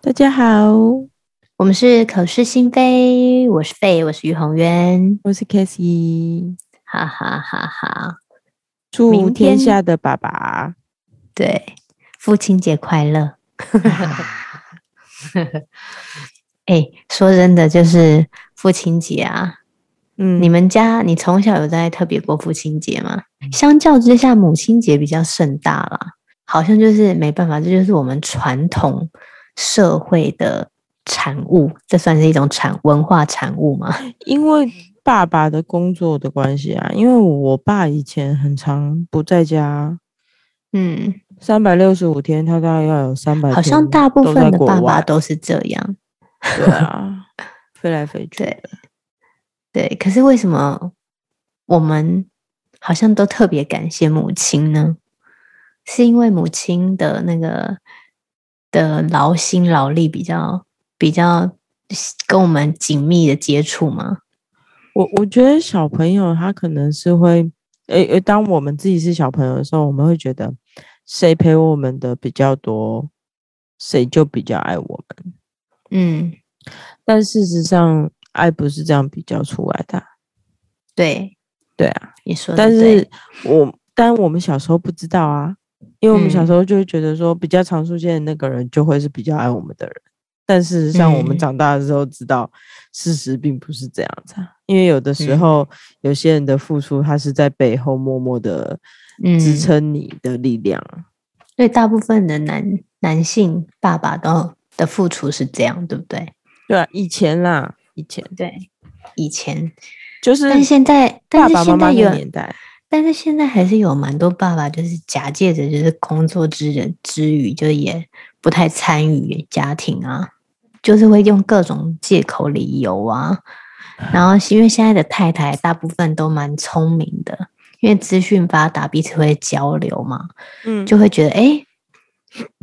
大家好，我们是口是心非，我是费，我是于宏渊，我是 Casey，哈哈哈哈！祝天下的爸爸对父亲节快乐！哎，说真的，就是父亲节啊，嗯，你们家你从小有在特别过父亲节吗？相较之下，母亲节比较盛大啦，好像就是没办法，这就是我们传统。社会的产物，这算是一种产文化产物吗？因为爸爸的工作的关系啊，因为我爸以前很长不在家，嗯，三百六十五天，他大概要有三百，好像大部分的爸爸都是这样，对啊，飞来飞去，对，对。可是为什么我们好像都特别感谢母亲呢？是因为母亲的那个。的劳心劳力比较比较跟我们紧密的接触吗？我我觉得小朋友他可能是会，诶、欸、诶，当我们自己是小朋友的时候，我们会觉得谁陪我们的比较多，谁就比较爱我们。嗯，但事实上爱不是这样比较出来的。对，对啊，你说的。但是我但我们小时候不知道啊。因为我们小时候就会觉得说，比较常出现的那个人就会是比较爱我们的人，但事实上我们长大的时候知道，事实并不是这样子。因为有的时候，有些人的付出，他是在背后默默的支撑你的力量。所以大部分的男男性爸爸都的付出是这样，对不对？对啊，以前啦，以前对，以前就是，但现在，但是现在有年代。但是现在还是有蛮多爸爸，就是假借着就是工作之人之余，就也不太参与家庭啊，就是会用各种借口理由啊。然后因为现在的太太大部分都蛮聪明的，因为资讯发达，彼此会交流嘛，嗯，就会觉得哎、欸，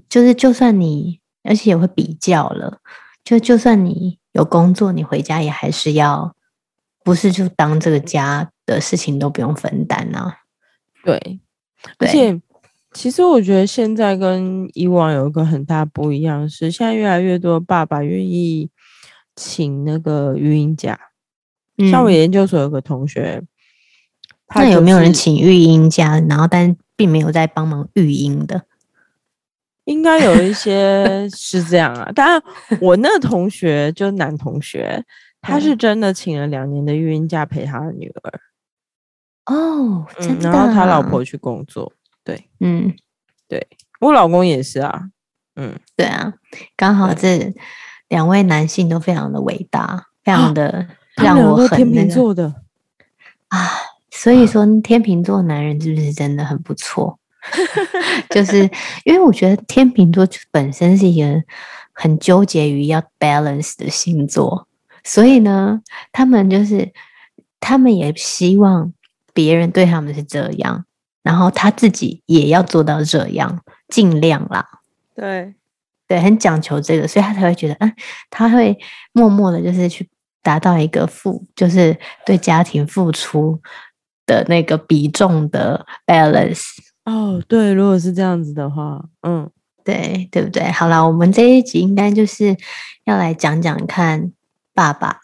就是就算你，而且也会比较了，就就算你有工作，你回家也还是要，不是就当这个家。的事情都不用分担啊，对，而且其实我觉得现在跟以往有一个很大不一样是，现在越来越多爸爸愿意请那个育婴假。嗯，像我研究所有个同学，那有没有人请育婴假，然后但并没有在帮忙育婴的？应该有一些是这样啊，当然我那个同学就是男同学，他是真的请了两年的育婴假陪他的女儿。哦，真的、啊嗯。然后他老婆去工作，对，嗯，对，我老公也是啊，嗯，对啊，刚好这两位男性都非常的伟大，非常的让我很、那个、天秤座的啊，所以说天秤座男人是不是真的很不错？就是因为我觉得天秤座本身是一个很纠结于要 balance 的星座，所以呢，他们就是他们也希望。别人对他们是这样，然后他自己也要做到这样，尽量啦。对，对，很讲求这个，所以他才会觉得，嗯，他会默默的，就是去达到一个付，就是对家庭付出的那个比重的 balance。哦，对，如果是这样子的话，嗯，对，对不对？好了，我们这一集应该就是要来讲讲看爸爸、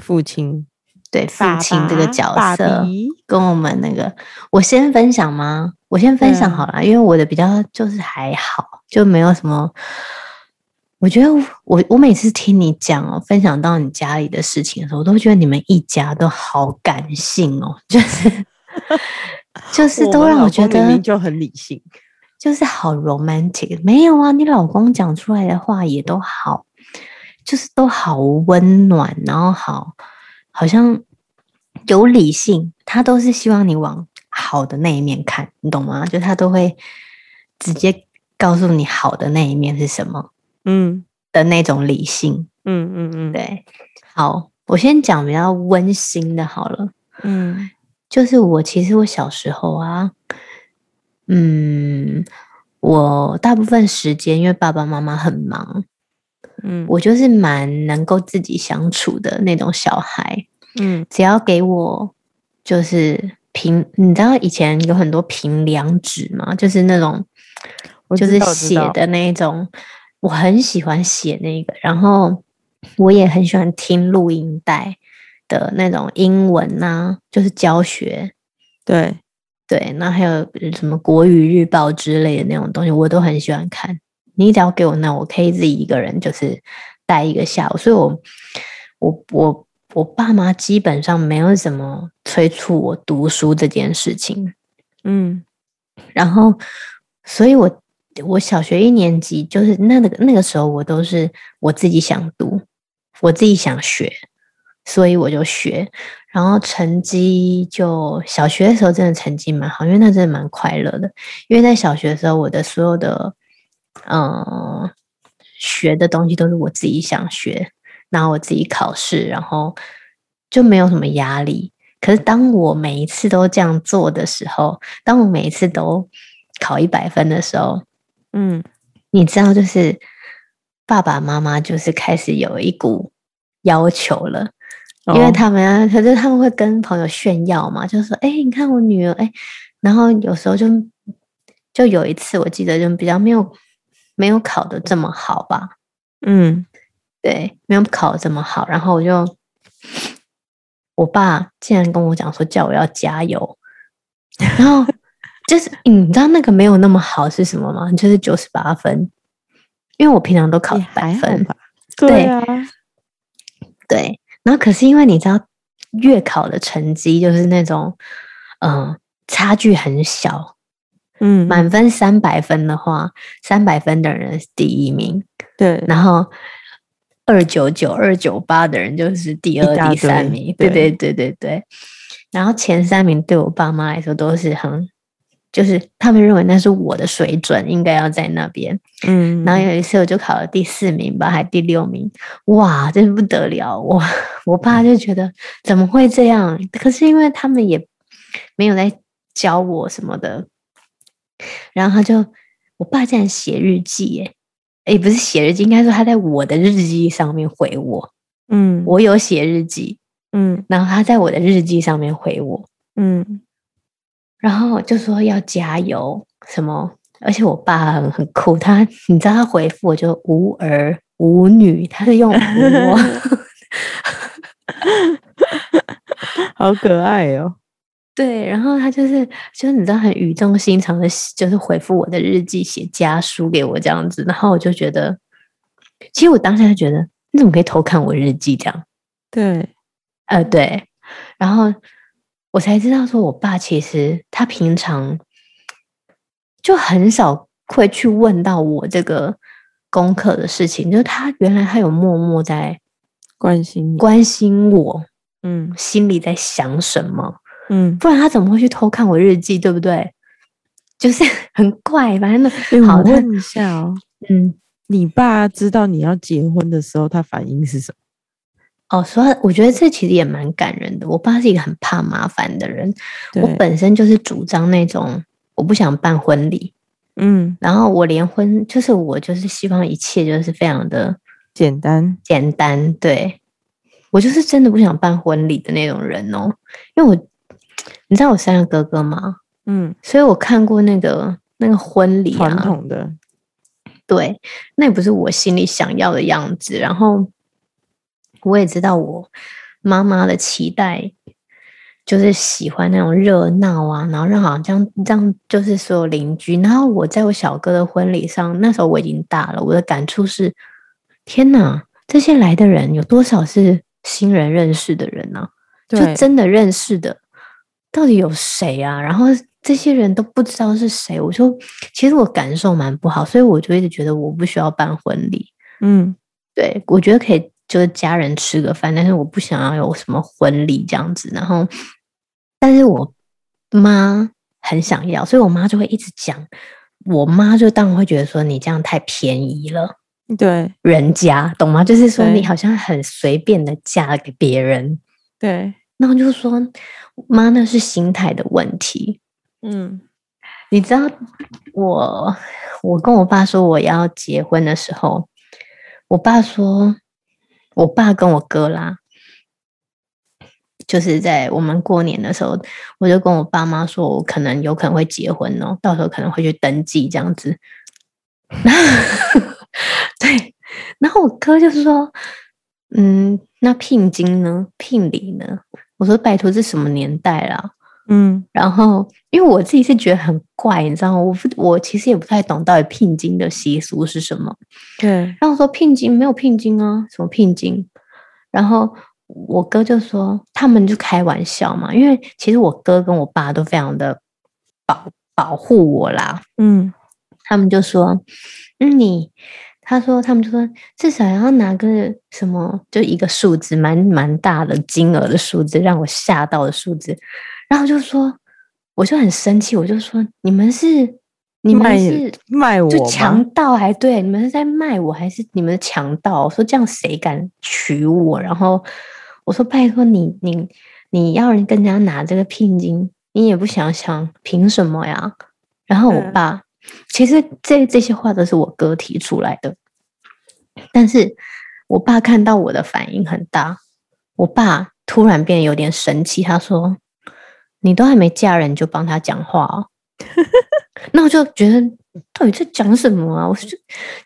父亲。对父亲这个角色，跟我们那个，我先分享吗？我先分享好了，嗯，因为我的比较就是还好，就没有什么。我觉得我我每次听你讲哦，分享到你家里的事情的时候，我都觉得你们一家都好感性哦，就是 就是都让我觉得明明就很理性，就是好 romantic。没有啊，你老公讲出来的话也都好，就是都好温暖，然后好。好像有理性，他都是希望你往好的那一面看，你懂吗？就他都会直接告诉你好的那一面是什么，嗯的那种理性，嗯嗯嗯，对。好，我先讲比较温馨的，好了，嗯，就是我其实我小时候啊，嗯，我大部分时间因为爸爸妈妈很忙。嗯，我就是蛮能够自己相处的那种小孩。嗯，只要给我就是凭，你知道以前有很多凭良纸嘛？就是那种就是写的那一种，我很喜欢写那个，然后我也很喜欢听录音带的那种英文呐、啊，就是教学，对对，那还有什么国语日报之类的那种东西，我都很喜欢看。你只要给我那，我可以自己一个人就是待一个下午，所以我我我我爸妈基本上没有怎么催促我读书这件事情，嗯，然后所以我。我小学一年级就是那个那个时候，我都是我自己想读，我自己想学，所以我就学。然后成绩就小学的时候真的成绩蛮好，因为那真的蛮快乐的。因为在小学的时候，我的所有的嗯学的东西都是我自己想学，然后我自己考试，然后就没有什么压力。可是当我每一次都这样做的时候，当我每一次都考一百分的时候，嗯，你知道，就是爸爸妈妈就是开始有一股要求了，哦、因为他们啊，可是他们会跟朋友炫耀嘛，就说：“哎，你看我女儿，哎。”然后有时候就就有一次，我记得就比较没有没有考的这么好吧，嗯，对，没有考的这么好，然后我就我爸竟然跟我讲说，叫我要加油，然后。就是你知道那个没有那么好是什么吗？就是九十八分，因为我平常都考一百分吧。对啊，对。然后可是因为你知道月考的成绩就是那种，嗯、呃，差距很小。嗯，满分三百分的话，三百分的人是第一名。对，然后二九九、二九八的人就是第二、第三名。对对对对对。然后前三名对我爸妈来说都是很。就是他们认为那是我的水准，应该要在那边。嗯，然后有一次我就考了第四名吧，还第六名，哇，真不得了！我 我爸就觉得怎么会这样？可是因为他们也没有在教我什么的，然后他就我爸竟然写日记，耶，哎，不是写日记，应该说他在我的日记上面回我。嗯，我有写日记，嗯，然后他在我的日记上面回我，嗯。然后就说要加油什么，而且我爸很很酷，他你知道他回复我就无儿无女，他是用 无，好可爱哦。对，然后他就是就是你知道很语重心长的，就是回复我的日记，写家书给我这样子，然后我就觉得，其实我当下就觉得你怎么可以偷看我日记这样？对，呃对，然后。我才知道，说我爸其实他平常就很少会去问到我这个功课的事情，就是他原来他有默默在关心关心我，嗯，心里在想什么，嗯，不然他怎么会去偷看我日记，对不对？就是很怪，反正好，我问一下哦，嗯，你爸知道你要结婚的时候，他反应是什么？哦，所以我觉得这其实也蛮感人的。我爸是一个很怕麻烦的人，我本身就是主张那种我不想办婚礼，嗯，然后我连婚就是我就是希望一切就是非常的简单简单。对，我就是真的不想办婚礼的那种人哦，因为我你知道我三个哥哥吗？嗯，所以我看过那个那个婚礼啊，传统的，对，那也不是我心里想要的样子，然后。我也知道我妈妈的期待，就是喜欢那种热闹啊，然后让好像这样这样，就是所有邻居。然后我在我小哥的婚礼上，那时候我已经大了，我的感触是：天哪，这些来的人有多少是新人认识的人呢？就真的认识的，到底有谁啊？然后这些人都不知道是谁。我说，其实我感受蛮不好，所以我就一直觉得我不需要办婚礼。嗯，对，我觉得可以。就是家人吃个饭，但是我不想要有什么婚礼这样子。然后，但是我妈很想要，所以我妈就会一直讲。我妈就当然会觉得说你这样太便宜了，对人家懂吗？就是说你好像很随便的嫁给别人，对。然后就说妈，那是心态的问题。嗯，你知道我我跟我爸说我要结婚的时候，我爸说。我爸跟我哥啦，就是在我们过年的时候，我就跟我爸妈说，我可能有可能会结婚哦，到时候可能会去登记这样子。对，然后我哥就是说：“嗯，那聘金呢？聘礼呢？”我说：“拜托，这什么年代了？”嗯，然后因为我自己是觉得很怪，你知道吗？我我其实也不太懂到底聘金的习俗是什么。对，然后我说聘金没有聘金啊，什么聘金？然后我哥就说他们就开玩笑嘛，因为其实我哥跟我爸都非常的保保护我啦。嗯，他们就说，嗯，你他说他们就说至少要拿个什么，就一个数字，蛮蛮大的金额的数字，让我吓到的数字。然后就说，我就很生气，我就说你们是你们是卖我，就强盗还对，你们是在卖我还是你们是强盗？我说这样谁敢娶我？然后我说拜托你你你要人跟人家拿这个聘金，你也不想想凭什么呀？然后我爸、嗯、其实这这些话都是我哥提出来的，但是我爸看到我的反应很大，我爸突然变得有点神气，他说。你都还没嫁人就帮他讲话哦，那我就觉得到底在讲什么啊？我是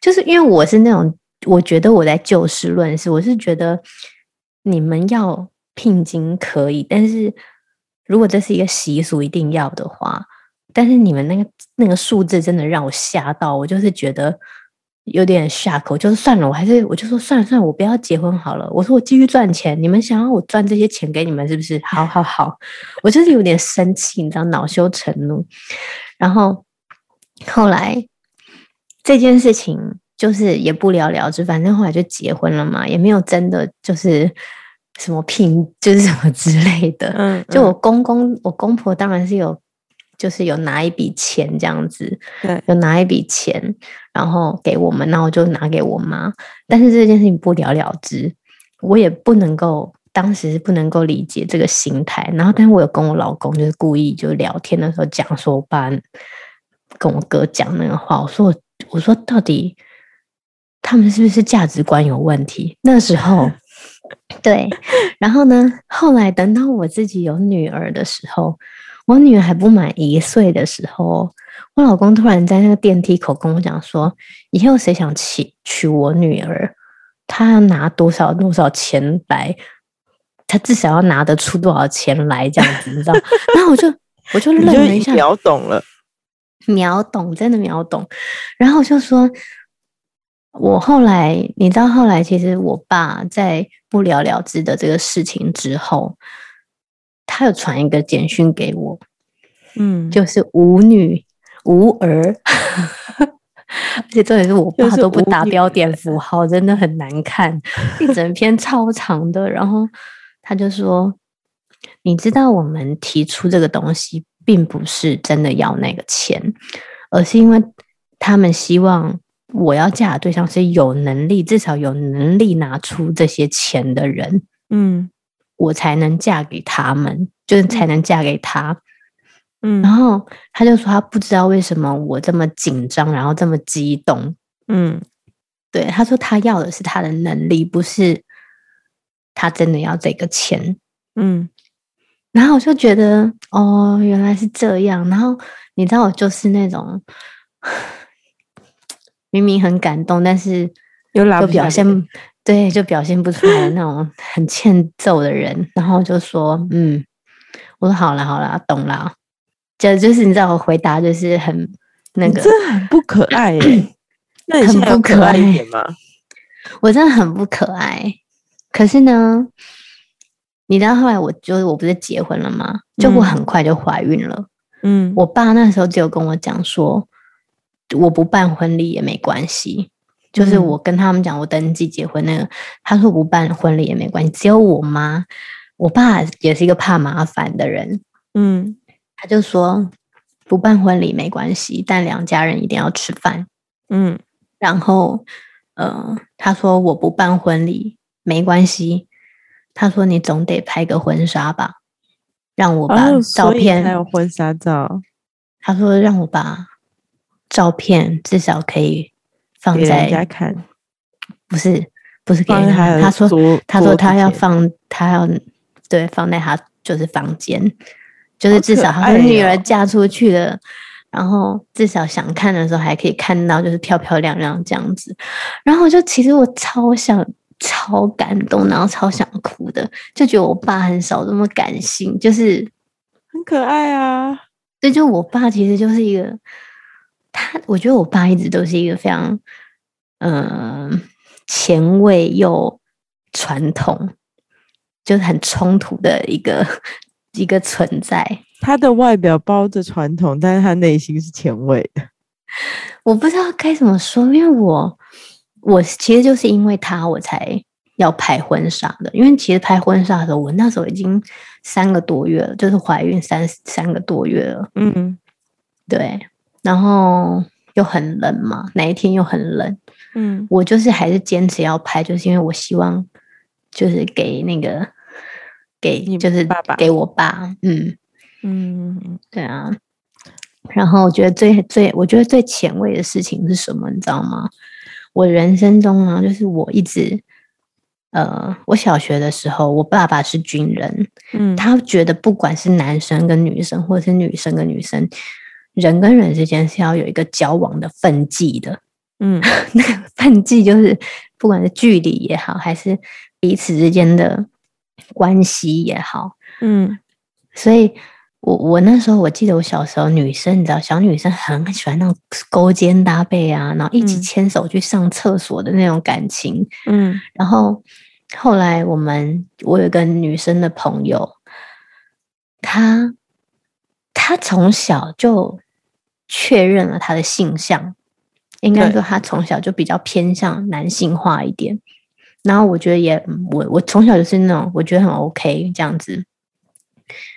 就是因为我是那种，我觉得我在就事论事，我是觉得你们要聘金可以，但是如果这是一个习俗一定要的话，但是你们那个那个数字真的让我吓到，我就是觉得。有点下口，就是算了，我还是我就说算了算了，我不要结婚好了。我说我继续赚钱，你们想要我赚这些钱给你们是不是？好好好，我就是有点生气，你知道，恼羞成怒。然后后来这件事情就是也不了了之，反正后来就结婚了嘛，也没有真的就是什么聘，就是什么之类的。嗯，嗯，就我公公，我公婆当然是有。就是有拿一笔钱这样子，对，有拿一笔钱，然后给我们，然后我就拿给我妈。但是这件事情不了了之，我也不能够，当时不能够理解这个心态。然后，但是我有跟我老公就是故意就聊天的时候讲说，我爸跟我哥讲那个话，我说我我说到底他们是不是价值观有问题？那时候，对，然后呢，后来等到我自己有女儿的时候。我女儿还不满一岁的时候，我老公突然在那个电梯口跟我讲说：“以后谁想娶娶我女儿，他要拿多少多少钱来，他至少要拿得出多少钱来，这样子，你知道？” 然后我就我就愣了一下，秒懂了，秒懂，真的秒懂。然后我就说：“我后来，你知道，后来其实我爸在不了了之的这个事情之后。”他有传一个简讯给我，嗯，就是无女无儿，而且重点是我爸都不打标点符号，真的很难看，一整篇超长的。然后他就说：“你知道，我们提出这个东西，并不是真的要那个钱，而是因为他们希望我要嫁的对象是有能力，至少有能力拿出这些钱的人。”嗯。我才能嫁给他们，就是才能嫁给他。嗯，然后他就说他不知道为什么我这么紧张，然后这么激动。嗯，对，他说他要的是他的能力，不是他真的要这个钱。嗯，然后我就觉得哦，原来是这样。然后你知道，我就是那种 明明很感动，但是又表现。对，就表现不出来那种很欠揍的人，然后就说：“嗯，我说好了好了，懂了。”就就是你知道，我回答就是很那个，真的很不可爱耶，那你很不可爱一点吗？我真的很不可爱。可是呢，你知道后来我就是我不是结婚了吗？就我很快就怀孕了。嗯，我爸那时候就有跟我讲说，我不办婚礼也没关系。就是我跟他们讲，我登记结婚那个，他说不办婚礼也没关系，只有我妈，我爸也是一个怕麻烦的人，嗯，他就说不办婚礼没关系，但两家人一定要吃饭，嗯，然后呃，他说我不办婚礼没关系，他说你总得拍个婚纱吧，让我把照片，还有婚纱照，他说让我把照片至少可以。放在人家看，不是不是给人家。他说他说他要放，他要对放在他就是房间，就是至少他的女儿嫁出去了，哦、然后至少想看的时候还可以看到，就是漂漂亮亮这样子。然后就其实我超想、超感动，然后超想哭的，就觉得我爸很少这么感性，就是很可爱啊。对，就我爸其实就是一个，他我觉得我爸一直都是一个非常嗯、呃、前卫又传统，就是很冲突的一个一个存在。他的外表包着传统，但是他内心是前卫的。我不知道该怎么说，因为我我其实就是因为他，我才要拍婚纱的。因为其实拍婚纱的时候，我那时候已经三个多月了，就是怀孕三三个多月了。嗯，对。然后又很冷嘛，哪一天又很冷。嗯，我就是还是坚持要拍，就是因为我希望就是给那个给就是爸爸给我爸，嗯。嗯，对啊。然后我觉得最最，我觉得最前卫的事情是什么？你知道吗？我人生中呢，就是我一直，呃，我小学的时候，我爸爸是军人，嗯，他觉得不管是男生跟女生，或者是女生跟女生，人跟人之间是要有一个交往的分际的，嗯，那个分际就是不管是距离也好，还是彼此之间的关系也好，嗯，所以。我我那时候我记得我小时候女生你知道小女生很喜欢那种勾肩搭背啊，然后一起牵手去上厕所的那种感情，嗯，然后后来我们我有个女生的朋友，她她从小就确认了他的性向，应该说他从小就比较偏向男性化一点，然后我觉得也我我从小就是那种我觉得很 OK 这样子。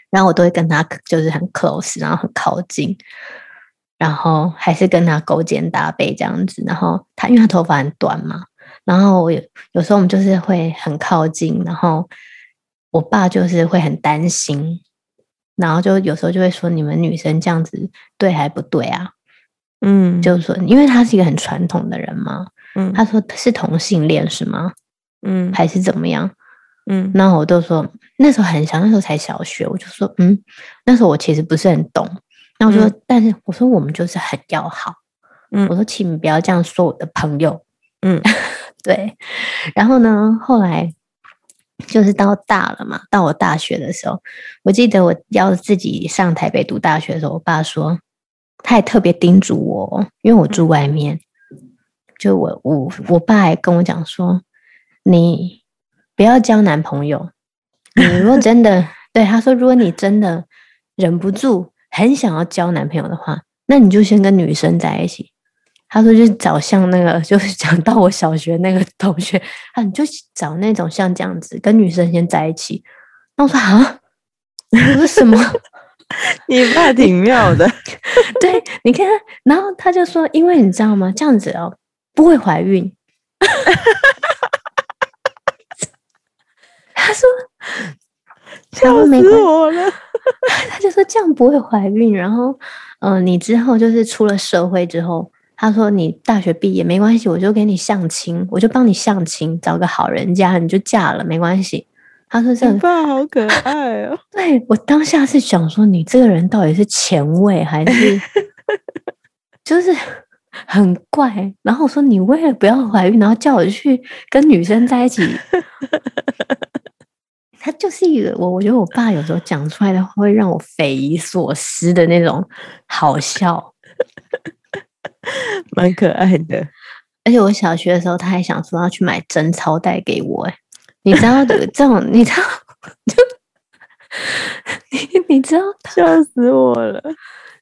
然后我都会跟他就是很 close，然后很靠近，然后还是跟他勾肩搭背这样子。然后他因为他头发很短嘛，然后我有有时候我们就是会很靠近，然后我爸就是会很担心，然后就有时候就会说，你们女生这样子对还不对啊？嗯，就是说因为他是一个很传统的人嘛，嗯，他说是同性恋是吗？嗯，还是怎么样？嗯，那我都说那时候很小，那时候才小学，我就说嗯，那时候我其实不是很懂。那我说，嗯、但是我说我们就是很要好。嗯，我说请你不要这样说我的朋友。嗯，对。然后呢，后来就是到大了嘛，到我大学的时候，我记得我要自己上台北读大学的时候，我爸说他也特别叮嘱我，因为我住外面，就我我我爸还跟我讲说你。不要交男朋友。你如果 真的对他说，如果你真的忍不住很想要交男朋友的话，那你就先跟女生在一起。他说，就找像那个，就是讲到我小学那个同学，啊，你就找那种像这样子跟女生先在一起。那我说啊，我说什么？你爸挺妙的。对，你看，然后他就说，因为你知道吗？这样子哦，不会怀孕。他说：“笑死我了。”他就说：“这样不会怀孕。”然后，嗯、呃，你之后就是出了社会之后，他说：“你大学毕业没关系，我就给你相亲，我就帮你相亲，找个好人家，你就嫁了，没关系。”他说：“这样。”爸好可爱哦。对，我当下是想说，你这个人到底是前卫还是 就是很怪？然后我说：“你为了不要怀孕，然后叫我去跟女生在一起。”他就是一个我，我觉得我爸有时候讲出来的话会让我匪夷所思的那种好笑，蛮可爱的。而且我小学的时候，他还想说要去买贞操带给我，哎，你知道的这种，你知道，就你你知道，笑死我了，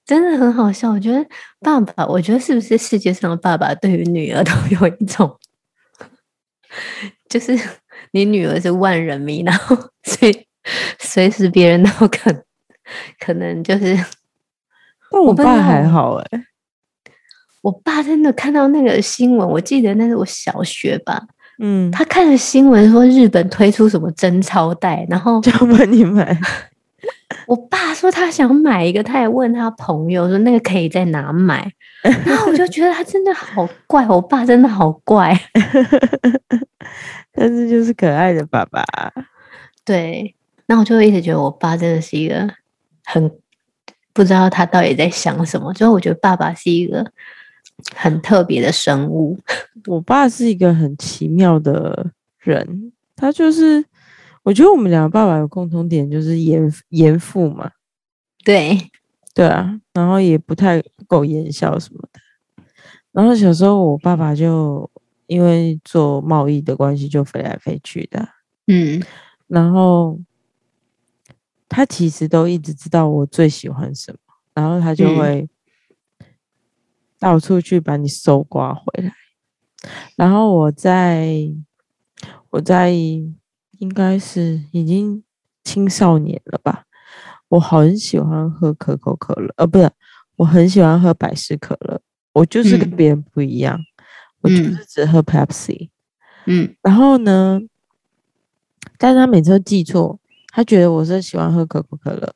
真的很好笑。我觉得爸爸，我觉得是不是世界上的爸爸对于女儿都有一种，就是。你女儿是万人迷，然后所以随时别人都可可能就是。但我爸还好哎、欸，我爸真的看到那个新闻，我记得那是我小学吧，嗯，他看了新闻说日本推出什么贞操带，然后就问你们。我爸说他想买一个，他也问他朋友说那个可以在哪买，然后我就觉得他真的好怪，我爸真的好怪。但是就是可爱的爸爸，对。那我就一直觉得我爸真的是一个很不知道他到底在想什么。所以我觉得爸爸是一个很特别的生物。我爸是一个很奇妙的人，他就是我觉得我们两个爸爸有共同点，就是严严父嘛。对对啊，然后也不太苟言笑什么的。然后小时候我爸爸就因为做贸易的关系，就飞来飞去的。嗯，然后。他其实都一直知道我最喜欢什么，然后他就会到处去把你搜刮回来。嗯、然后我在我在应该是已经青少年了吧，我很喜欢喝可口可乐，呃，不是，我很喜欢喝百事可乐。我就是跟别人不一样，嗯、我就是只喝 Pepsi。嗯，然后呢，但是他每次都记错。他觉得我是喜欢喝可口可乐，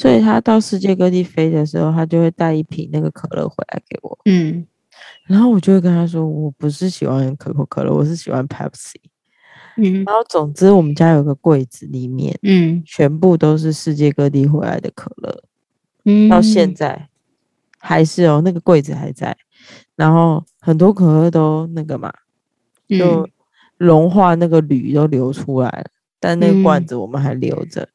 所以他到世界各地飞的时候，他就会带一瓶那个可乐回来给我。嗯，然后我就会跟他说，我不是喜欢可口可乐，我是喜欢 Pepsi。嗯，然后总之我们家有个柜子里面，嗯，全部都是世界各地回来的可乐。嗯，到现在还是哦，那个柜子还在，然后很多可乐都那个嘛，就融化，那个铝都流出来了。但那个罐子我们还留着，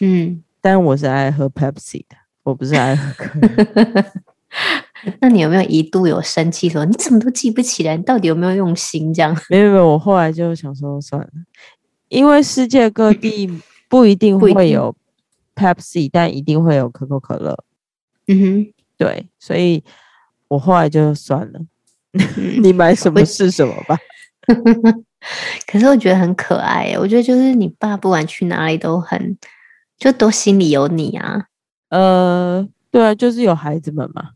嗯，但我是爱喝 Pepsi 的，我不是爱喝可乐。那你有没有一度有生气说，你怎么都记不起来？你到底有没有用心？这样？没有没有，我后来就想说算了，因为世界各地不一定会有 Pepsi，但一定会有可口可乐。嗯哼，对，所以我后来就算了，你买什么是什么吧。可是我觉得很可爱，我觉得就是你爸不管去哪里都很，就都心里有你啊。呃，对啊，就是有孩子们嘛，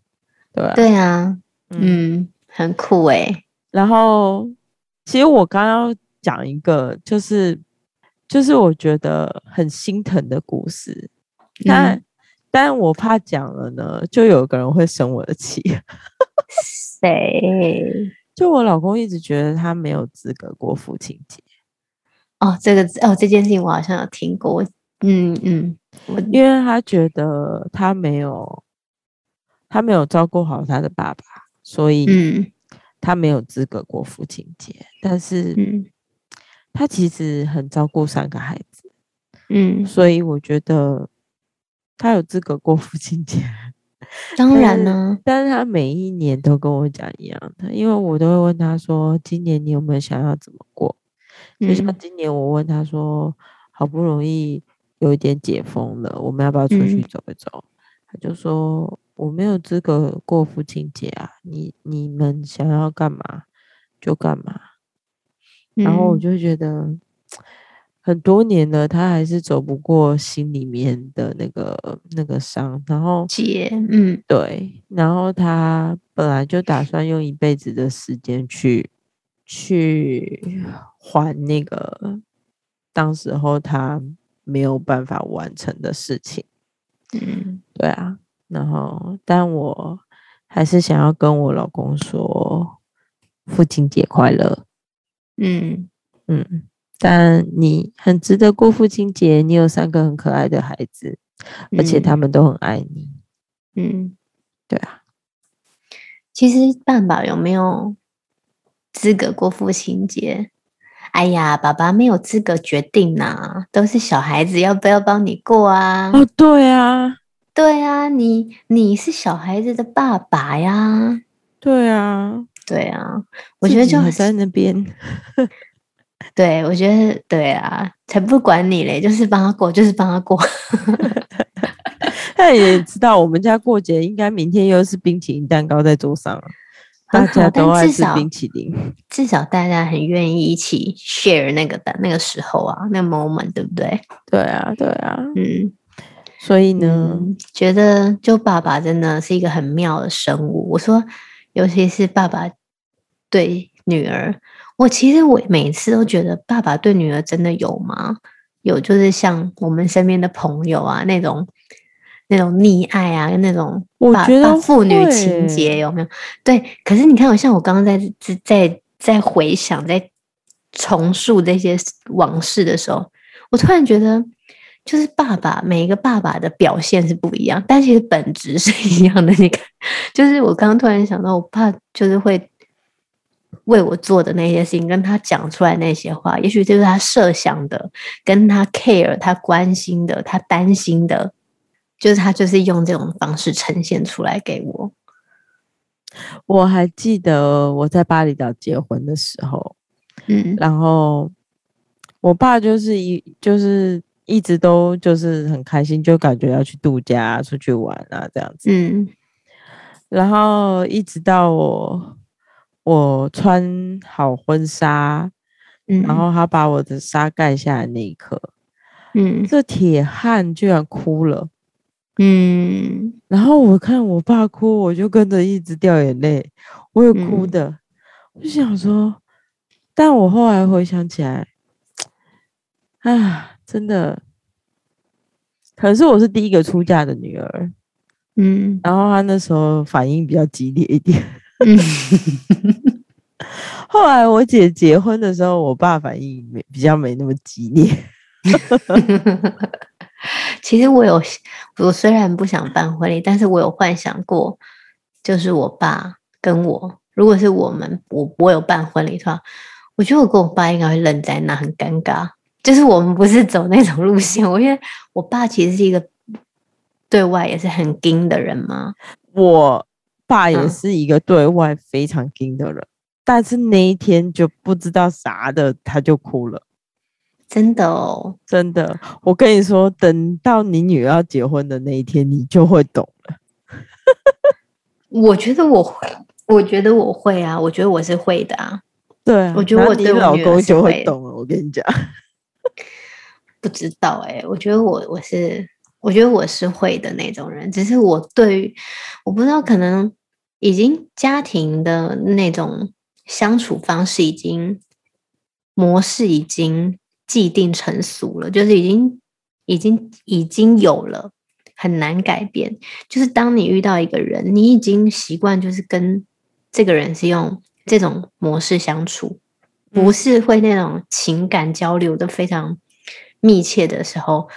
对啊，对啊，嗯，嗯，很酷诶。然后，其实我刚刚讲一个，就是就是我觉得很心疼的故事，但、嗯、但我怕讲了呢，就有个人会生我的气。谁？就我老公一直觉得他没有资格过父亲节哦，这个哦，这件事情我好像有听过，嗯嗯，因为他觉得他没有他没有照顾好他的爸爸，所以嗯，他没有资格过父亲节。但是嗯，他其实很照顾三个孩子，嗯，所以我觉得他有资格过父亲节。当然呢，但是他每一年都跟我讲一样的，因为我都会问他说：“今年你有没有想要怎么过？”就像今年我问他说：“好不容易有一点解封了，我们要不要出去走一走？”他就说：“我没有资格过父亲节啊，你你们想要干嘛就干嘛。”然后我就觉得。很多年了，他还是走不过心里面的那个那个伤。然后结，嗯，对。然后他本来就打算用一辈子的时间去去还那个当时候他没有办法完成的事情。嗯，对啊。然后，但我还是想要跟我老公说父亲节快乐。嗯嗯。但你很值得过父亲节，你有三个很可爱的孩子，而且他们都很爱你。嗯，对啊。其实爸爸有没有资格过父亲节？哎呀，爸爸没有资格决定呐、啊，都是小孩子要不要帮你过啊？哦，对啊，对啊，你你是小孩子的爸爸呀。对啊，对啊，我觉得就在那边。对，我觉得对啊，才不管你嘞，就是帮他过，就是帮他过。他也知道我们家过节，应该明天又是冰淇淋蛋糕在桌上，大家都爱吃冰淇淋。至少大家很愿意一起 share 那个的那个时候啊，那个 moment，对不对？对啊，对啊，嗯。所以呢，嗯，觉得就爸爸真的是一个很妙的生物。我说，尤其是爸爸对女儿。我其实我每次都觉得，爸爸对女儿真的有吗？有，就是像我们身边的朋友啊，那种那种溺爱啊，那种我觉得父女情节有没有？对，可是你看，我像我刚刚在在在回想，在重述这些往事的时候，我突然觉得，就是爸爸，每一个爸爸的表现是不一样，但其实本质是一样的。你看，就是我刚刚突然想到，我爸就是会为我做的那些事情，跟他讲出来那些话，也许就是他设想的，跟他 care、他关心的、他担心的，就是他就是用这种方式呈现出来给我。我还记得我在巴厘岛结婚的时候，嗯，然后我爸就是一就是一直都就是很开心，就感觉要去度假、出去玩啊这样子，嗯，然后一直到我我穿好婚纱，嗯，然后他把我的纱盖下来那一刻，嗯，这铁汉居然哭了。嗯，然后我看我爸哭，我就跟着一直掉眼泪，我也哭的。嗯、我就想说，但我后来回想起来，啊，真的，可是我是第一个出嫁的女儿，嗯，然后她那时候反应比较激烈一点，嗯，后来我姐结婚的时候，我爸反应没比较没那么激烈。其实我有，我虽然不想办婚礼，但是我有幻想过，就是我爸跟我，如果是我们，我我有办婚礼的话，我觉得我跟我爸应该会愣在那，很尴尬。就是我们不是走那种路线，我因为我爸其实是一个对外也是很硬的人嘛，我爸也是一个对外非常硬的人，嗯，但是那一天就不知道啥的，他就哭了。真的哦，真的，我跟你说，等到你女儿要结婚的那一天，你就会懂了。我觉得我会，我觉得我会啊，我觉得我是会的啊。对啊，我觉得我对我老公就会懂了。我跟你讲，不知道哎、欸，我觉得我我是，我觉得我是会的那种人，只是我对于我不知道，可能已经家庭的那种相处方式已经模式已经。既定成熟了，就是已经、已经、已经有了，很难改变。就是当你遇到一个人，你已经习惯，就是跟这个人是用这种模式相处，不是会那种情感交流的非常密切的时候，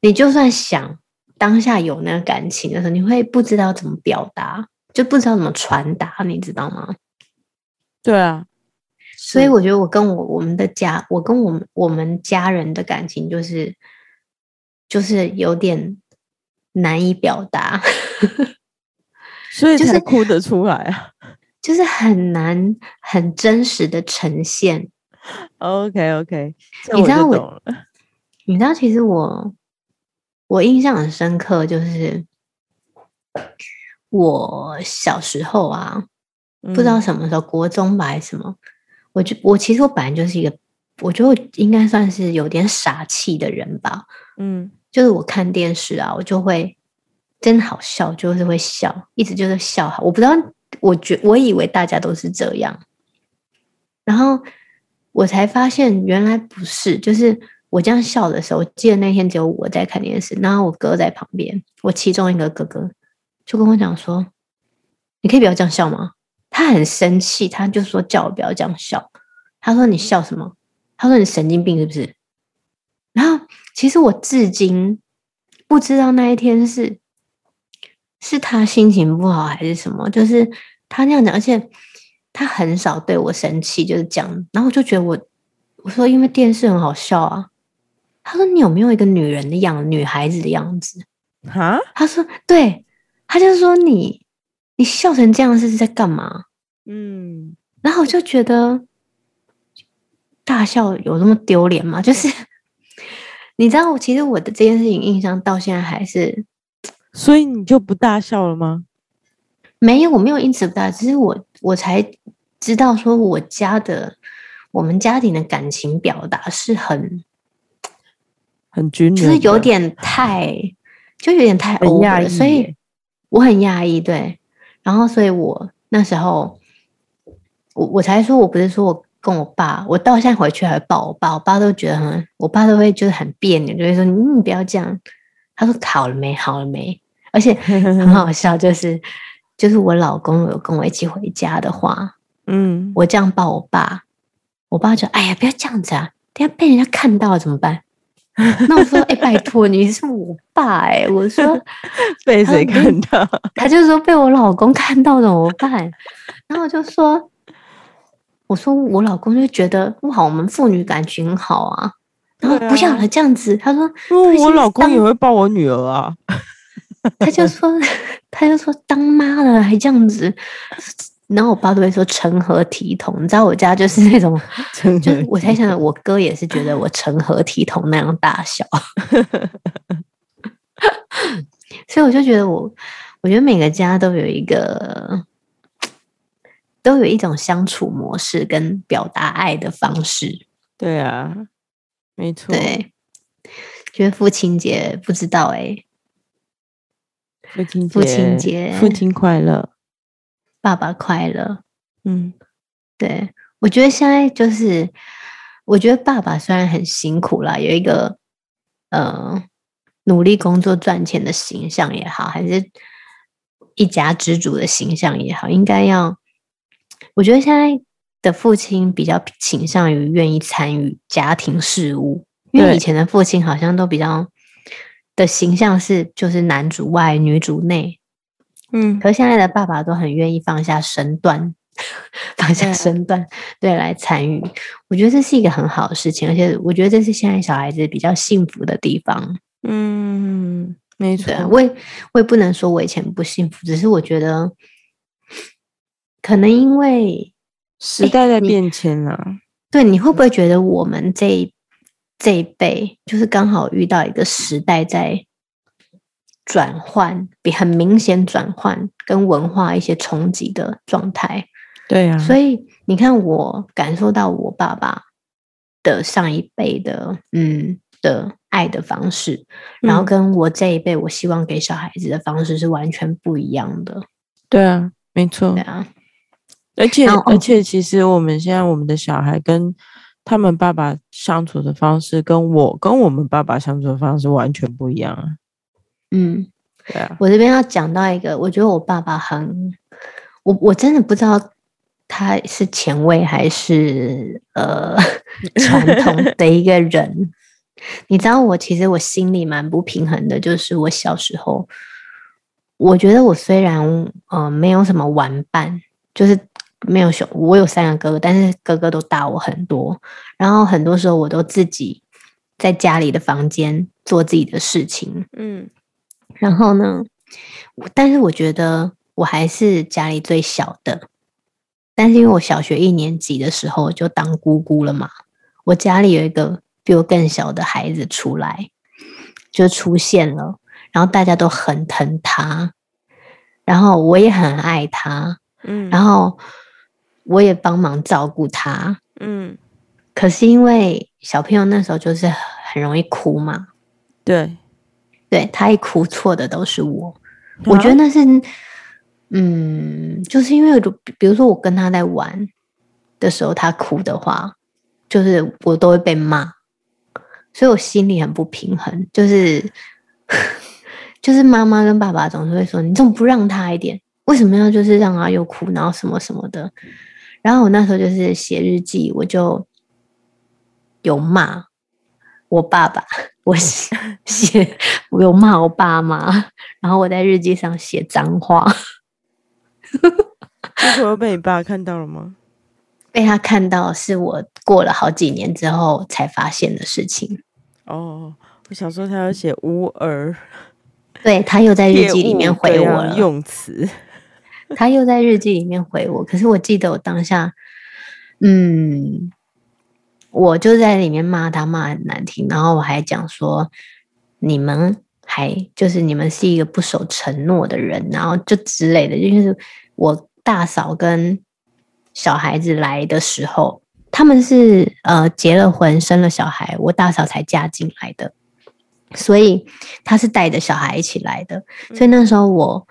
你就算想当下有那个感情的时候，你会不知道怎么表达，就不知道怎么传达，你知道吗？对啊。所以我觉得我跟我我们的家，我跟我们我们家人的感情就是，就是有点难以表达，所以才哭得出来啊，就是，就是很难很真实的呈现。OK OK，你知道我，你知道其实我我印象很深刻，就是我小时候啊，不知道什么时候，国中吧还是什么。我就我其实我本来就是一个，我觉得我应该算是有点傻气的人吧。嗯，就是我看电视啊，我就会真好笑，就是会笑，一直就是笑。我不知道，我觉我以为大家都是这样，然后我才发现原来不是。就是我这样笑的时候，我记得那天只有我在看电视，然后我哥在旁边，我其中一个哥哥就跟我讲说：“你可以不要这样笑吗？”他很生气，他就说叫我不要这样笑。他说：“你笑什么？”他说：“你神经病是不是？”然后其实我至今不知道那一天是是他心情不好还是什么，就是他那样讲，而且他很少对我生气，就是讲。然后我就觉得我我说因为电视很好笑啊。他说：“你有没有一个女人的样，女孩子的样子？”啊？他说：“对。”他就说你。你笑成这样是在干嘛？嗯，然后我就觉得大笑有那么丢脸吗？就是你知道，我其实我的这件事情印象到现在还是，所以你就不大笑了吗？没有，我没有因此不大，只是我我才知道说，我家的我们家庭的感情表达是很很均匀，就是有点太就有点太 over 了，所以我很压抑，对。然后，所以我那时候，我我才说，我不是说我跟我爸，我到现在回去还会抱我爸，我爸都觉得很，我爸都会就是很别扭，就会说你你不要这样。他说好了没，好了没？而且很好 笑，就是就是我老公有跟我一起回家的话，嗯，我这样抱我爸，我爸就哎呀不要这样子啊，等下被人家看到了怎么办？那我说，哎、欸，拜托，你是我爸哎、欸。我说 被谁看到？他就说被我老公看到怎么办？然后我就说，我说我老公就觉得哇，我们父女感情好啊。然后不要了，这样子。他说，我老公也会抱我女儿啊。他就说，他就说当妈了还这样子。然后我爸都会说成何体统，你知道我家就是那种，就我才想，我哥也是觉得我成何体统那样大小，所以我就觉得我，我觉得每个家都有一个，都有一种相处模式跟表达爱的方式。对啊，没错。对，觉得父亲节不知道哎、欸，父亲节，父亲节，父亲快乐。爸爸快乐，嗯，对，我觉得现在就是，我觉得爸爸虽然很辛苦啦，有一个呃努力工作赚钱的形象也好，还是一家之主的形象也好，应该要，我觉得现在的父亲比较倾向于愿意参与家庭事务，因为以前的父亲好像都比较的形象是就是男主外女主内。嗯，可是现在的爸爸都很愿意放下身段，放下身段，对，来参与。我觉得这是一个很好的事情，而且我觉得这是现在小孩子比较幸福的地方。嗯，没错。我也我也不能说我以前不幸福，只是我觉得可能因为时代在变迁了。对，你会不会觉得我们这一这一辈就是刚好遇到一个时代在？转换比很明显转换跟文化一些冲击的状态，对、啊，所以你看，我感受到我爸爸的上一辈的嗯的爱的方式，然后跟我这一辈我希望给小孩子的方式是完全不一样的。对啊，没错，对啊，而且而且其实我们现在我们的小孩跟他们爸爸相处的方式，跟我跟我们爸爸相处的方式完全不一样啊。嗯，对啊，我这边要讲到一个，我觉得我爸爸很，我我真的不知道他是前卫还是呃传统 的一个人。你知道，我其实我心里蛮不平衡的，就是我小时候，我觉得我虽然呃没有什么玩伴，就是没有兄，我有三个哥哥，但是哥哥都大我很多，然后很多时候我都自己在家里的房间做自己的事情，嗯。然后呢，但是我觉得我还是家里最小的。但是因为我小学一年级的时候就当姑姑了嘛，我家里有一个比我更小的孩子出来，就出现了。然后大家都很疼他，然后我也很爱他，嗯，然后我也帮忙照顾他，嗯。可是因为小朋友那时候就是很容易哭嘛，对。对，他一哭，错的都是我。我觉得那是，嗯，就是因为，比如说我跟他在玩的时候，他哭的话，就是我都会被骂，所以我心里很不平衡。就是，就是妈妈跟爸爸总是会说：“你怎么不让他一点？为什么要就是让他又哭，然后什么什么的？”然后我那时候就是写日记，我就有骂我爸爸。我写，我有骂我爸妈，然后我在日记上写脏话。结果被你爸看到了吗？被他看到，是我过了好几年之后才发现的事情。哦，我想说他要写无儿，对，他又在日记里面 回我了用词，他又在日记里面回我。可是我记得我当下，嗯。我就在里面骂他，骂很难听，然后我还讲说，你们还就是你们是一个不守承诺的人，然后就之类的。就是我大嫂跟小孩子来的时候，他们是呃结了婚，生了小孩，我大嫂才嫁进来的，所以他是带着小孩一起来的。所以那时候我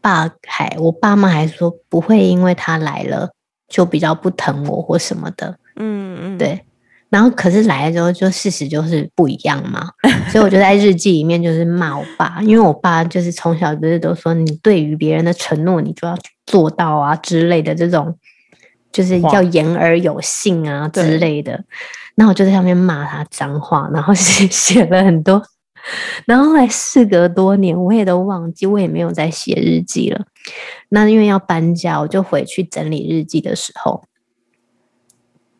爸还我爸妈还说不会因为他来了就比较不疼我或什么的。嗯嗯，对。然后可是来了之后，就事实就是不一样嘛，所以我就在日记里面就是骂我爸，因为我爸就是从小就是都说，你对于别人的承诺你就要做到啊之类的这种就是要言而有信啊之类的。那我就在上面骂他脏话，然后写 写了很多。然后后来事隔多年，我也都忘记，我也没有再写日记了。那因为要搬家，我就回去整理日记的时候，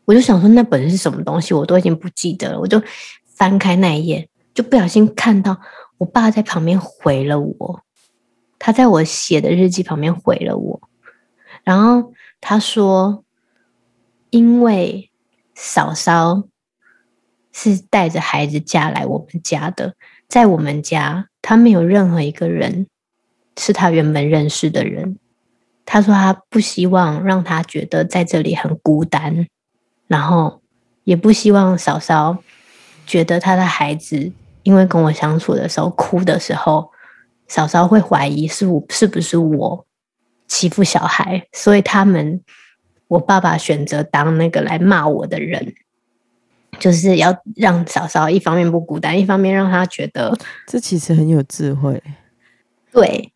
我就想说那本是什么东西，我都已经不记得了。我就翻开那一页，就不小心看到我爸在旁边回了我，他在我写的日记旁边回了我，然后他说，因为嫂嫂是带着孩子嫁来我们家的，在我们家，他没有任何一个人是他原本认识的人。他说他不希望让他觉得在这里很孤单，然后也不希望嫂嫂觉得他的孩子因为跟我相处的时候哭的时候，嫂嫂会怀疑是我是不是我欺负小孩，所以他们我爸爸选择当那个来骂我的人。就是要让嫂嫂一方面不孤单，一方面让她觉得这其实很有智慧。对，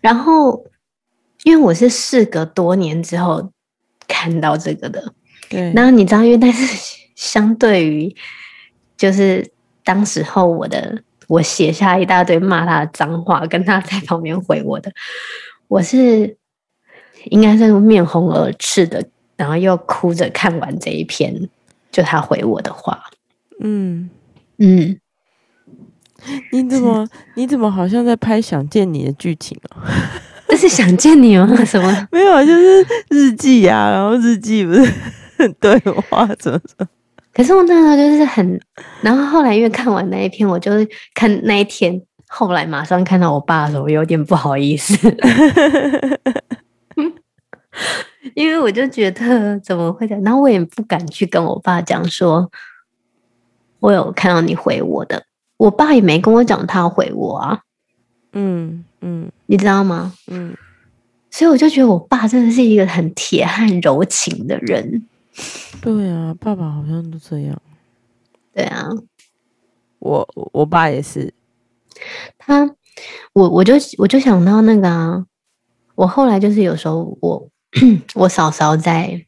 然后因为我是事隔多年之后看到这个的，对。然后你知道，因为但是相对于就是当时候我的我写下一大堆骂他的脏话，跟他在旁边回我的，我是应该是面红耳赤的，然后又哭着看完这一篇。就他回我的话，嗯嗯，你怎么你怎么好像在拍《想见你》的剧情啊？这 是想见你吗？什么？没有，就是日记呀、啊，然后日记不是 对话怎么说？可是我那时候就是很，然后后来因为看完那一篇，我就是看那一天，后来马上看到我爸的时候，我有点不好意思。因为我就觉得怎么会这样，然后我也不敢去跟我爸讲说，我有看到你回我的，我爸也没跟我讲他回我啊，嗯嗯，你知道吗？嗯，所以我就觉得我爸真的是一个很铁汉柔情的人。对啊，爸爸好像都这样。对啊，我我爸也是，他，我我就我就想到那个啊，我后来就是有时候我。我嫂嫂在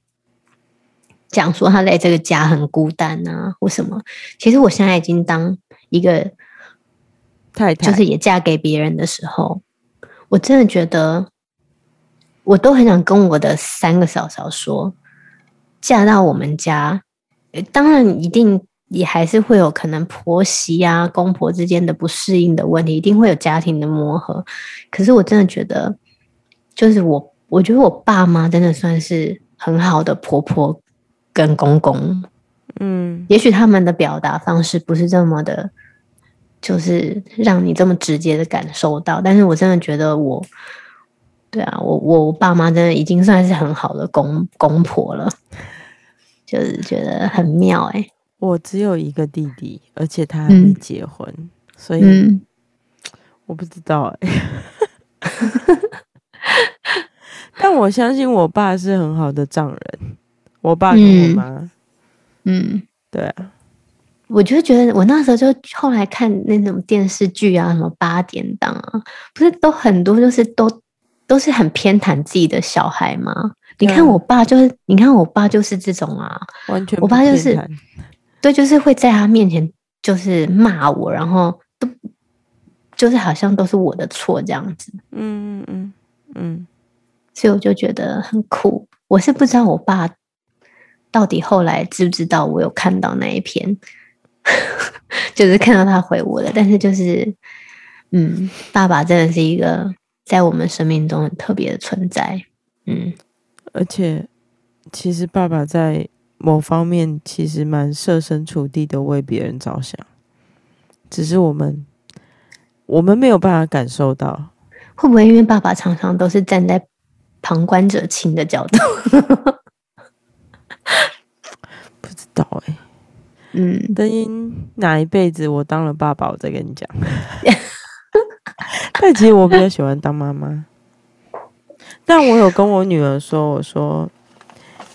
讲说她在这个家很孤单啊，或什么。其实我现在已经当一个太太，就是也嫁给别人的时候，我真的觉得，我都很想跟我的三个嫂嫂说，嫁到我们家，当然一定也还是会有可能婆媳啊、公婆之间的不适应的问题，一定会有家庭的磨合。可是我真的觉得，就是我。我觉得我爸妈真的算是很好的婆婆跟公公，嗯，也许他们的表达方式不是这么的，就是让你这么直接的感受到。但是我真的觉得我，对啊，我我爸妈真的已经算是很好的公公婆了，就是觉得很妙哎、欸。我只有一个弟弟，而且他还没结婚，嗯、所以、嗯、我不知道哎、欸。但我相信我爸是很好的丈人，我爸跟我妈，嗯，嗯，对啊，我就觉得我那时候就后来看那种电视剧啊，什么八点档啊，不是都很多，就是都都是很偏袒自己的小孩吗？你看我爸就是，你看我爸就是这种啊，完全，我爸就是，对，就是会在他面前就是骂我，然后都就是好像都是我的错这样子，嗯嗯嗯嗯。所以我就觉得很酷。我是不知道我爸到底后来知不知道我有看到那一篇，就是看到他回我的。但是就是，嗯，爸爸真的是一个在我们生命中很特别的存在。嗯，而且其实爸爸在某方面其实蛮设身处地的为别人着想，只是我们我们没有办法感受到。会不会因为爸爸常常都是站在旁观者清的角度，不知道哎、欸。嗯，等于哪一辈子我当了爸爸，我再跟你讲。但其实我比较喜欢当妈妈。但我有跟我女儿说：“我说，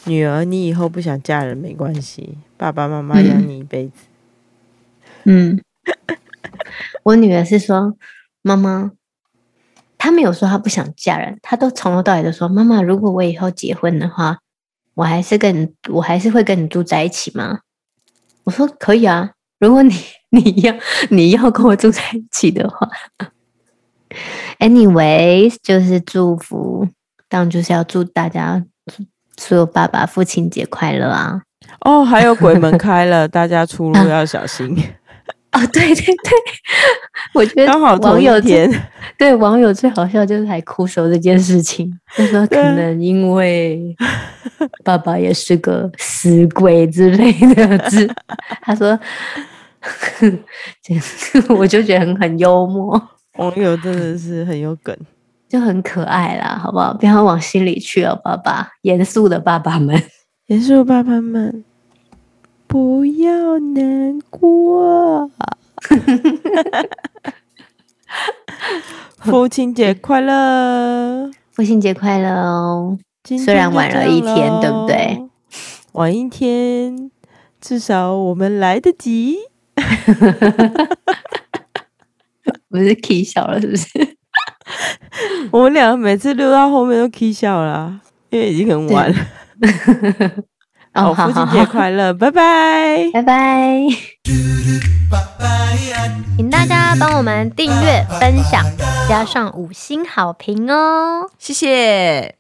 女儿，你以后不想嫁人没关系，爸爸妈妈养你一辈子。嗯”嗯，我女儿是说：“妈妈。”他没有说他不想嫁人，他都从头到尾都说：“妈妈，如果我以后结婚的话，我还是跟你，我还是会跟你住在一起吗？我说可以啊，如果你 你要你要跟我住在一起的话，anyways 就是祝福，当然就是要祝大家所有爸爸父亲节快乐啊！哦，还有鬼门 开了，大家出入要小心。啊、哦，对对对，我觉得刚好同一天，对网友最好笑就是还哭说这件事情，他说可能因为爸爸也是个死鬼之类的字，他说，我就觉得很很幽默，网友真的是很有梗，就很可爱啦，好不好？不要往心里去哦，爸爸，严肃的爸爸们，严肃的爸爸们。不要难过，父亲节快乐！父亲节快乐哦！虽然晚了一天，对不对？晚一天，至少我们来得及。不是 K 笑了，是不是？我们俩每次录到后面都 K 笑了，因为已经很晚了。哦，父亲节快乐，拜拜，拜拜！请大家帮我们订阅、分享，加上五星好评哦，谢谢。